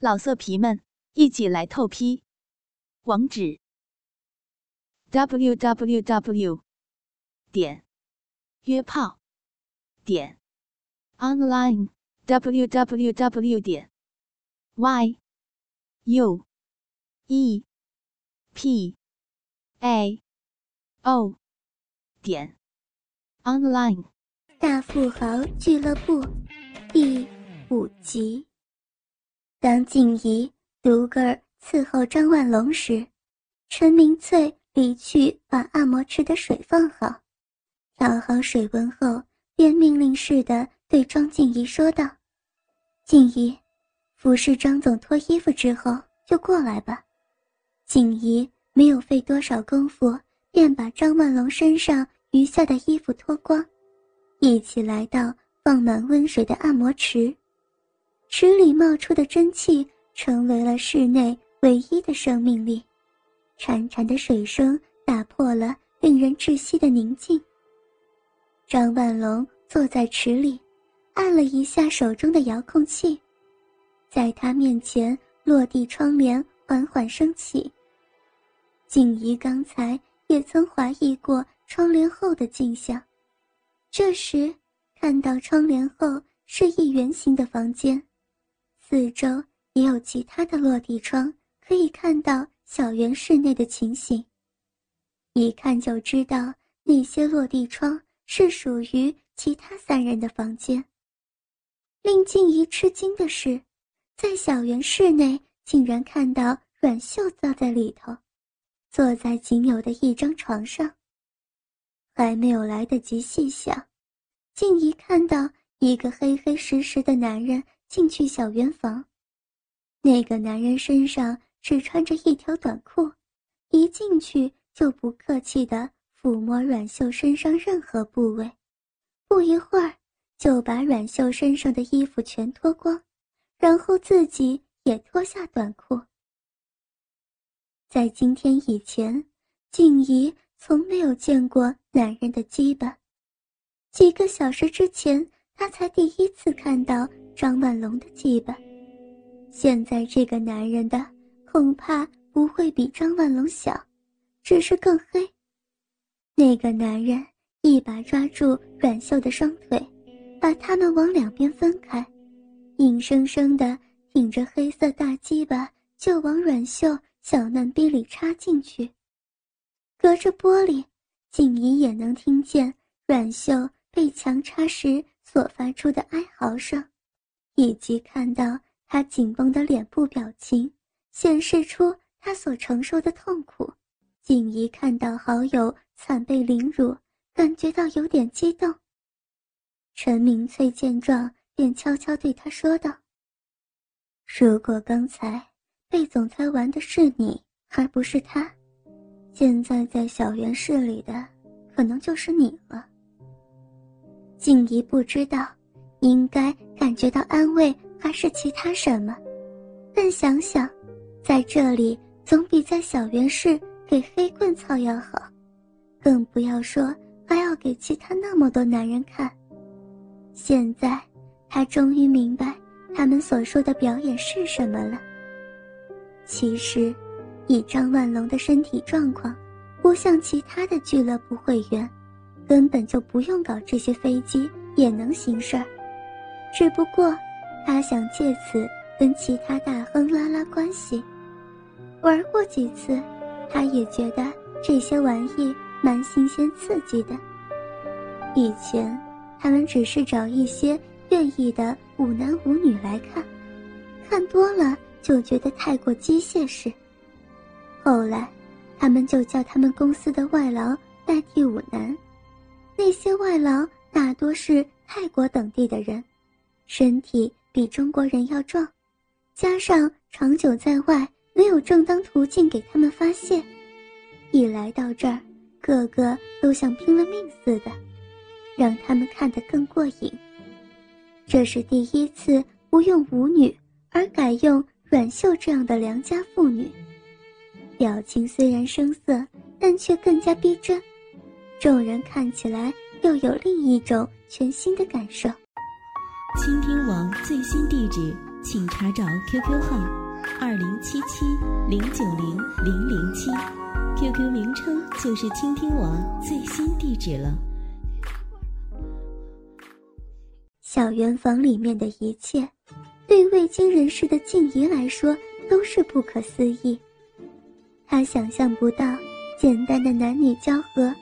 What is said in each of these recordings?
老色皮们，一起来透批！网址：w w w 点约炮点 online w w w 点 y u e p a o 点 online。大富豪俱乐部第五集。当静怡独个儿伺候张万龙时，陈明翠离去，把按摩池的水放好，调好水温后，便命令似的对庄静怡说道：“静怡，服侍张总脱衣服之后就过来吧。”静怡没有费多少功夫，便把张万龙身上余下的衣服脱光，一起来到放满温水的按摩池。池里冒出的蒸汽成为了室内唯一的生命力，潺潺的水声打破了令人窒息的宁静。张万龙坐在池里，按了一下手中的遥控器，在他面前落地窗帘缓缓升起。静怡刚才也曾怀疑过窗帘后的景象，这时看到窗帘后是一圆形的房间。四周也有其他的落地窗，可以看到小园室内的情形。一看就知道那些落地窗是属于其他三人的房间。令静怡吃惊的是，在小园室内竟然看到阮秀坐在里头，坐在仅有的一张床上。还没有来得及细想，静怡看到一个黑黑实实的男人。进去小圆房，那个男人身上只穿着一条短裤，一进去就不客气地抚摸阮秀身上任何部位，不一会儿就把阮秀身上的衣服全脱光，然后自己也脱下短裤。在今天以前，静怡从没有见过男人的鸡巴，几个小时之前，她才第一次看到。张万龙的鸡巴，现在这个男人的恐怕不会比张万龙小，只是更黑。那个男人一把抓住阮秀的双腿，把他们往两边分开，硬生生的挺着黑色大鸡巴就往阮秀小嫩逼里插进去。隔着玻璃，静怡也能听见阮秀被强插时所发出的哀嚎声。以及看到他紧绷的脸部表情，显示出他所承受的痛苦。静怡看到好友惨被凌辱，感觉到有点激动。陈明翠见状，便悄悄对他说道：“如果刚才被总裁玩的是你，而不是他，现在在小园室里的，可能就是你了。”静怡不知道。应该感觉到安慰，还是其他什么？但想想，在这里总比在小园室给黑棍操要好，更不要说还要给其他那么多男人看。现在，他终于明白他们所说的表演是什么了。其实，以张万龙的身体状况，不像其他的俱乐部会员，根本就不用搞这些飞机也能行事儿。只不过，他想借此跟其他大亨拉拉关系。玩过几次，他也觉得这些玩意蛮新鲜刺激的。以前，他们只是找一些愿意的舞男舞女来看，看多了就觉得太过机械式。后来，他们就叫他们公司的外劳代替舞男。那些外劳大多是泰国等地的人。身体比中国人要壮，加上长久在外，没有正当途径给他们发泄，一来到这儿，个个都像拼了命似的，让他们看得更过瘾。这是第一次不用舞女，而改用阮秀这样的良家妇女，表情虽然生涩，但却更加逼真，众人看起来又有另一种全新的感受。倾听网最新地址，请查找 QQ 号二零七七零九零零零七，QQ 名称就是倾听网最新地址了。小圆房里面的一切，对未经人事的静怡来说都是不可思议。她想象不到，简单的男女交合，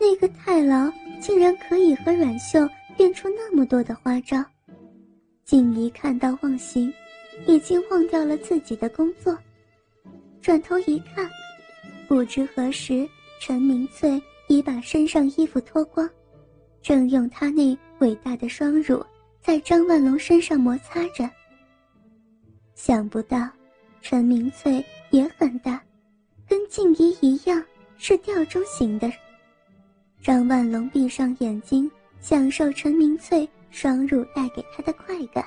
那个太牢竟然可以和阮秀变出那么多的花招。静怡看到忘形，已经忘掉了自己的工作。转头一看，不知何时，陈明翠已把身上衣服脱光，正用她那伟大的双乳在张万龙身上摩擦着。想不到，陈明翠也很大。跟静怡一样是吊钟型的。张万龙闭上眼睛，享受陈明翠双乳带给他的快感。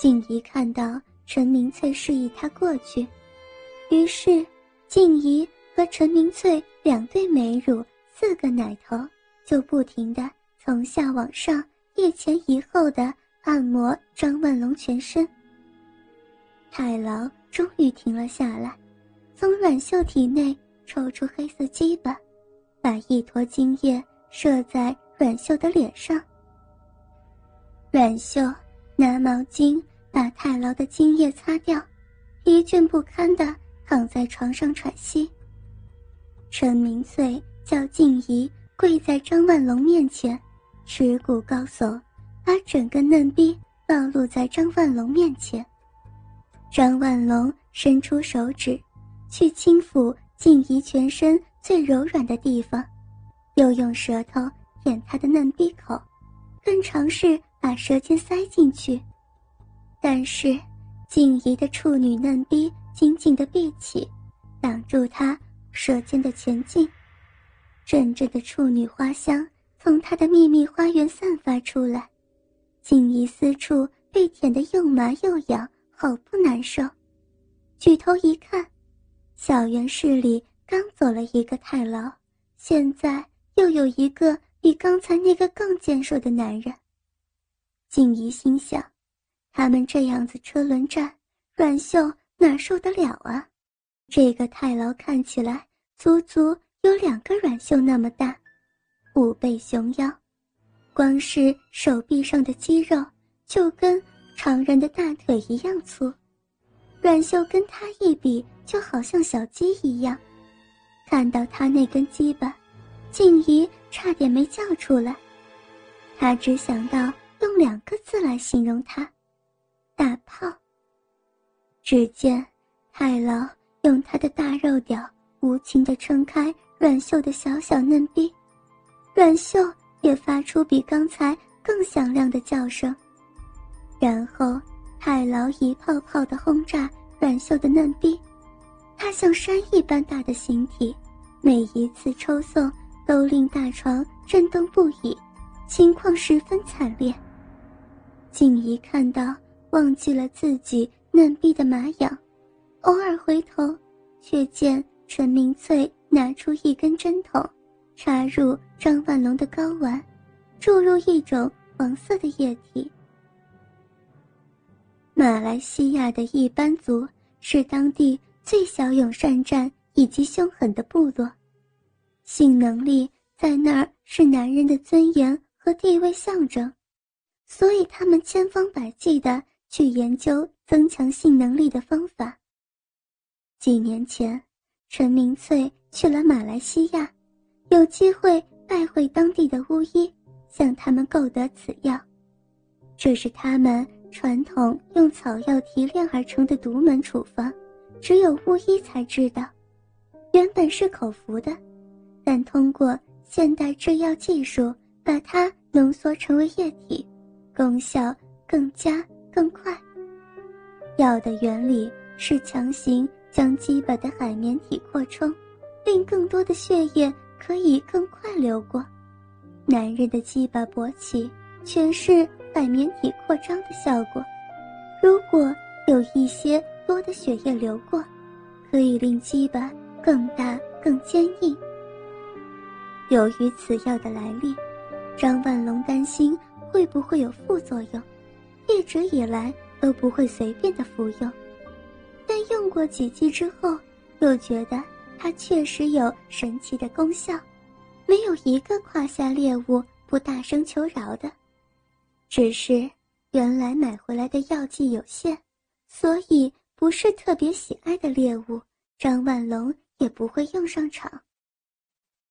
静怡看到陈明翠示意他过去，于是静怡和陈明翠两对美乳、四个奶头，就不停的从下往上一前一后的按摩张万龙全身。太郎终于停了下来。从阮秀体内抽出黑色鸡巴，把一坨精液射在阮秀的脸上。阮秀拿毛巾把太牢的精液擦掉，疲倦不堪地躺在床上喘息。陈明翠叫静怡跪在张万龙面前，耻骨高耸，把整个嫩逼暴露在张万龙面前。张万龙伸出手指。去轻抚静怡全身最柔软的地方，又用舌头舔她的嫩逼口，更尝试把舌尖塞进去。但是，静怡的处女嫩逼紧紧地闭起，挡住她舌尖的前进。阵阵的处女花香从她的秘密花园散发出来，静怡私处被舔得又麻又痒，好不难受。举头一看。小园室里刚走了一个太牢，现在又有一个比刚才那个更健硕的男人。静怡心想，他们这样子车轮战，阮秀哪受得了啊？这个太牢看起来足足有两个阮秀那么大，虎背熊腰，光是手臂上的肌肉就跟常人的大腿一样粗。阮秀跟他一比，就好像小鸡一样。看到他那根鸡巴，静怡差点没叫出来。他只想到用两个字来形容他：大炮。只见太牢用他的大肉屌无情地撑开阮秀的小小嫩逼，阮秀也发出比刚才更响亮的叫声，然后。太牢一泡泡的轰炸阮秀的嫩逼，它像山一般大的形体，每一次抽送都令大床震动不已，情况十分惨烈。静怡看到，忘记了自己嫩逼的麻痒，偶尔回头，却见陈明翠拿出一根针筒，插入张万龙的睾丸，注入一种黄色的液体。马来西亚的一般族是当地最骁勇善战以及凶狠的部落，性能力在那儿是男人的尊严和地位象征，所以他们千方百计的去研究增强性能力的方法。几年前，陈明翠去了马来西亚，有机会拜会当地的巫医，向他们购得此药，这是他们。传统用草药提炼而成的独门处方，只有巫医才知道。原本是口服的，但通过现代制药技术把它浓缩成为液体，功效更加更快。药的原理是强行将鸡巴的海绵体扩充，令更多的血液可以更快流过。男人的鸡巴勃起，全是。海绵体扩张的效果，如果有一些多的血液流过，可以令鸡巴更大更坚硬。由于此药的来历，张万龙担心会不会有副作用，一直以来都不会随便的服用，但用过几剂之后，又觉得它确实有神奇的功效，没有一个胯下猎物不大声求饶的。只是原来买回来的药剂有限，所以不是特别喜爱的猎物，张万龙也不会用上场。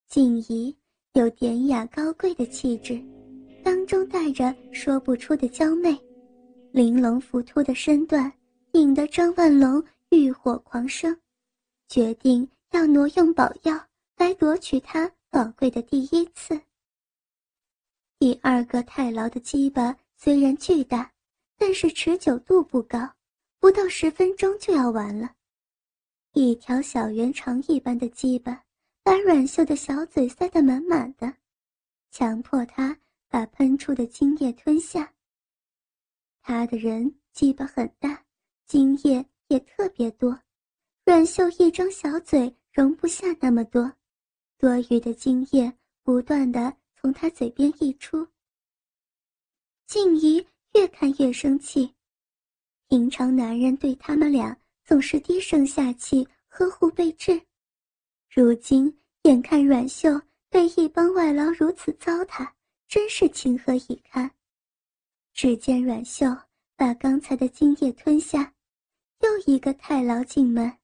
静怡有典雅高贵的气质，当中带着说不出的娇媚，玲珑浮凸的身段引得张万龙欲火狂生，决定要挪用宝药来夺取他宝贵的第一次。第二个太牢的鸡巴虽然巨大，但是持久度不高，不到十分钟就要完了。一条小圆肠一般的鸡巴，把阮秀的小嘴塞得满满的，强迫他把喷出的精液吞下。他的人鸡巴很大，精液也特别多，阮秀一张小嘴容不下那么多，多余的精液不断的。从他嘴边溢出，静怡越看越生气。平常男人对他们俩总是低声下气、呵护备至，如今眼看阮秀被一帮外劳如此糟蹋，真是情何以堪。只见阮秀把刚才的精液吞下，又一个太牢进门。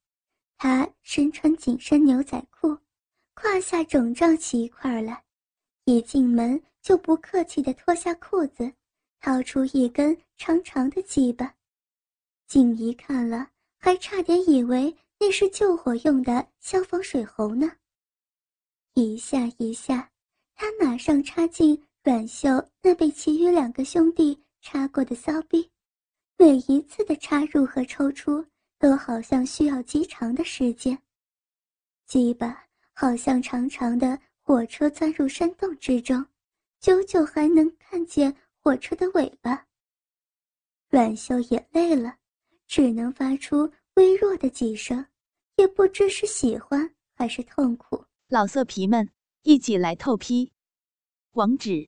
他身穿紧身牛仔裤，胯下肿胀起一块来。一进门就不客气地脱下裤子，掏出一根长长的鸡巴。静怡看了，还差点以为那是救火用的消防水喉呢。一下一下，他马上插进阮秀那被其余两个兄弟插过的骚逼，每一次的插入和抽出都好像需要极长的时间。鸡巴好像长长的。火车钻入山洞之中，久久还能看见火车的尾巴。阮秀也累了，只能发出微弱的几声，也不知是喜欢还是痛苦。老色皮们，一起来透批！网址